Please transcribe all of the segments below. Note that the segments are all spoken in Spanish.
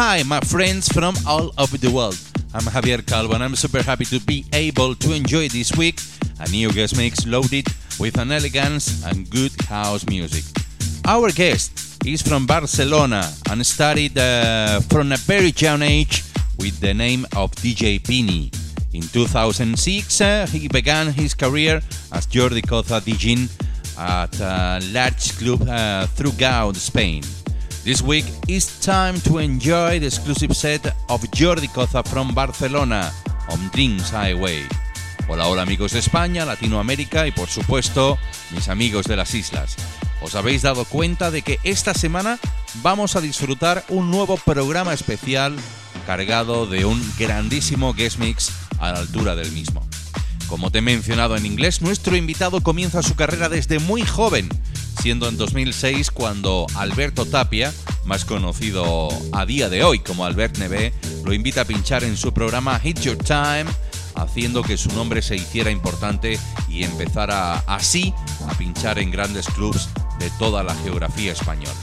Hi, my friends from all over the world. I'm Javier Calvo and I'm super happy to be able to enjoy this week a new guest mix loaded with an elegance and good house music. Our guest is from Barcelona and started uh, from a very young age with the name of DJ Pini. In 2006, uh, he began his career as Jordi Coza DJing at a large club uh, throughout Spain. This week it's time to enjoy the exclusive set of Jordi Coza from Barcelona on Dreams Highway. Hola, hola amigos de España, Latinoamérica y por supuesto mis amigos de las islas. Os habéis dado cuenta de que esta semana vamos a disfrutar un nuevo programa especial cargado de un grandísimo guest mix a la altura del mismo. Como te he mencionado en inglés, nuestro invitado comienza su carrera desde muy joven, siendo en 2006 cuando Alberto Tapia, más conocido a día de hoy como Albert Neve, lo invita a pinchar en su programa Hit Your Time, haciendo que su nombre se hiciera importante y empezara así a pinchar en grandes clubs de toda la geografía española.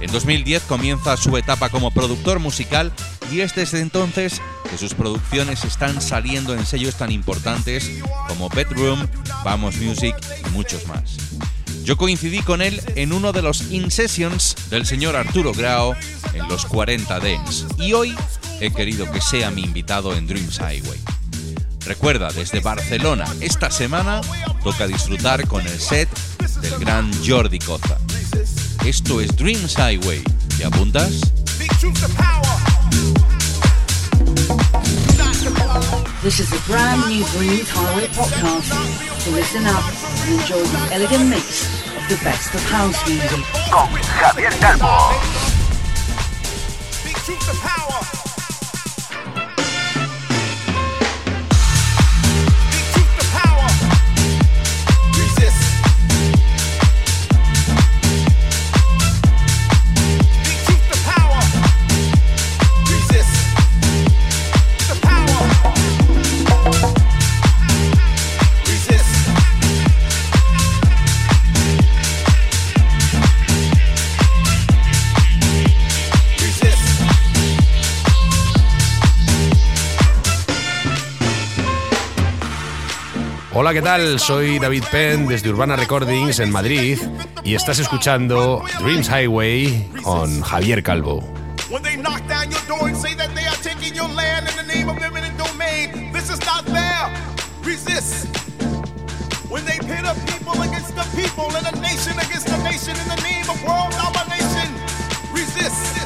En 2010 comienza su etapa como productor musical y es desde entonces que sus producciones están saliendo en sellos tan importantes como Bedroom, Vamos Music y muchos más. Yo coincidí con él en uno de los In Sessions del señor Arturo Grau en los 40 Dents y hoy he querido que sea mi invitado en Dreams Highway. Recuerda, desde Barcelona, esta semana toca disfrutar con el set del gran Jordi Coza. Esto es Dreams Highway. ¿Te apuntas? This is a brand new Dreams Highway podcast. So listen up and enjoy the elegant mix of the best of house music. Con Javier Calvo. Hola, ¿qué tal? Soy David Penn desde Urbana Recordings en Madrid y estás escuchando Dreams Highway con Javier Calvo. When they knock down your door and say that they are taking your land in the name of eminent domain, this is not fair. Resist. When they pit a people against the people and a nation against a nation in the name of world domination, resist.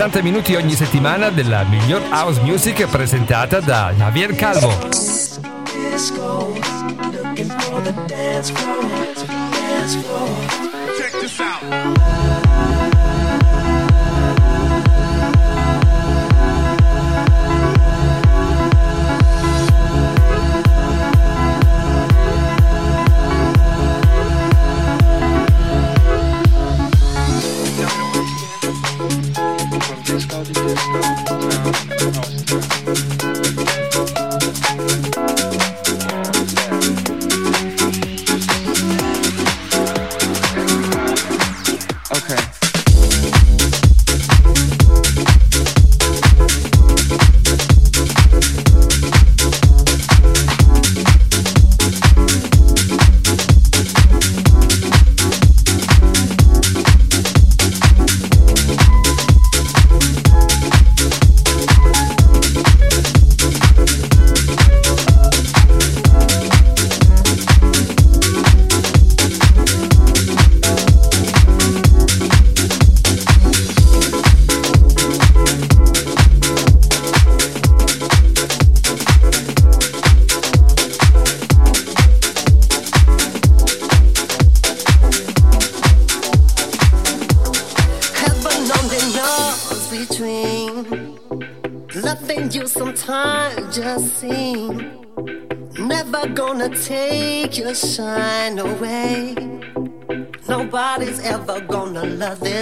60 minuti ogni settimana della miglior house music presentata da Javier Calvo. Check this out.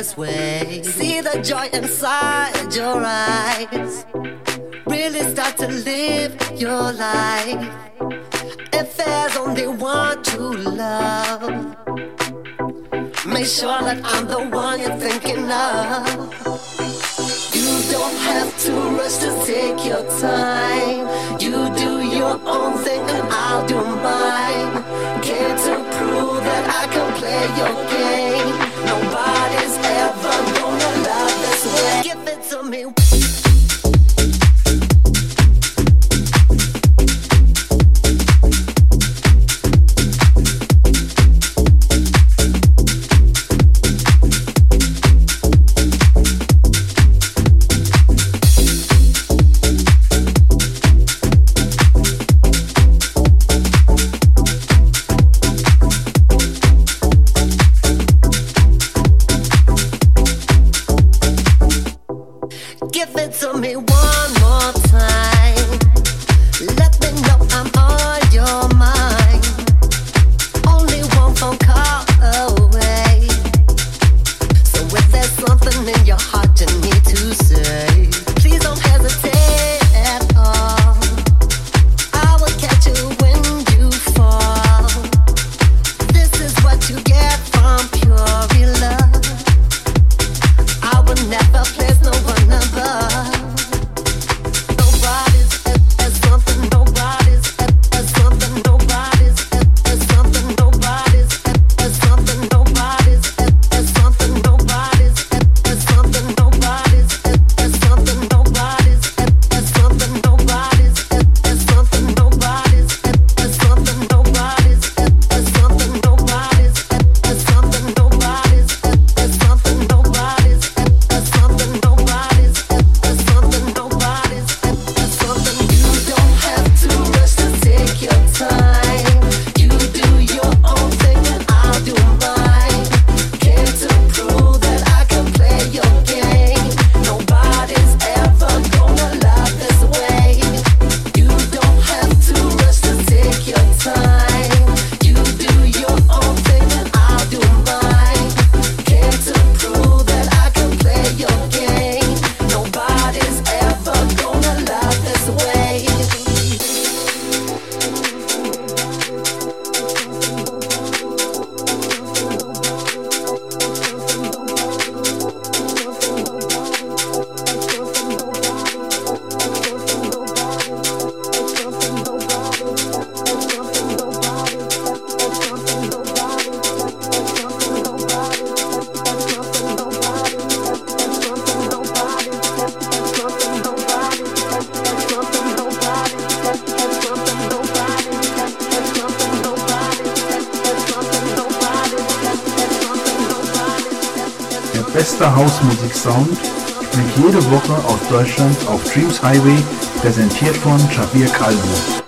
This way. See the joy inside your eyes. Really start to live your life. If there's only one true love. Make sure that I'm the one you're thinking of. You don't have to rush to take your time. You do your own thing and I'll do mine. Came to prove that I can play your game. Highway, präsentiert von Javier Calvo.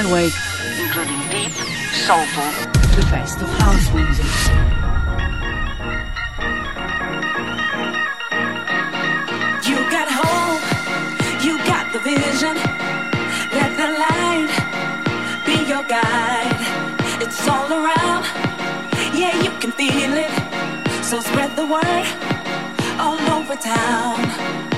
highway, including deep, soulful, the best of house music. vision. Let the light be your guide. It's all around. Yeah, you can feel it. So spread the word all over town.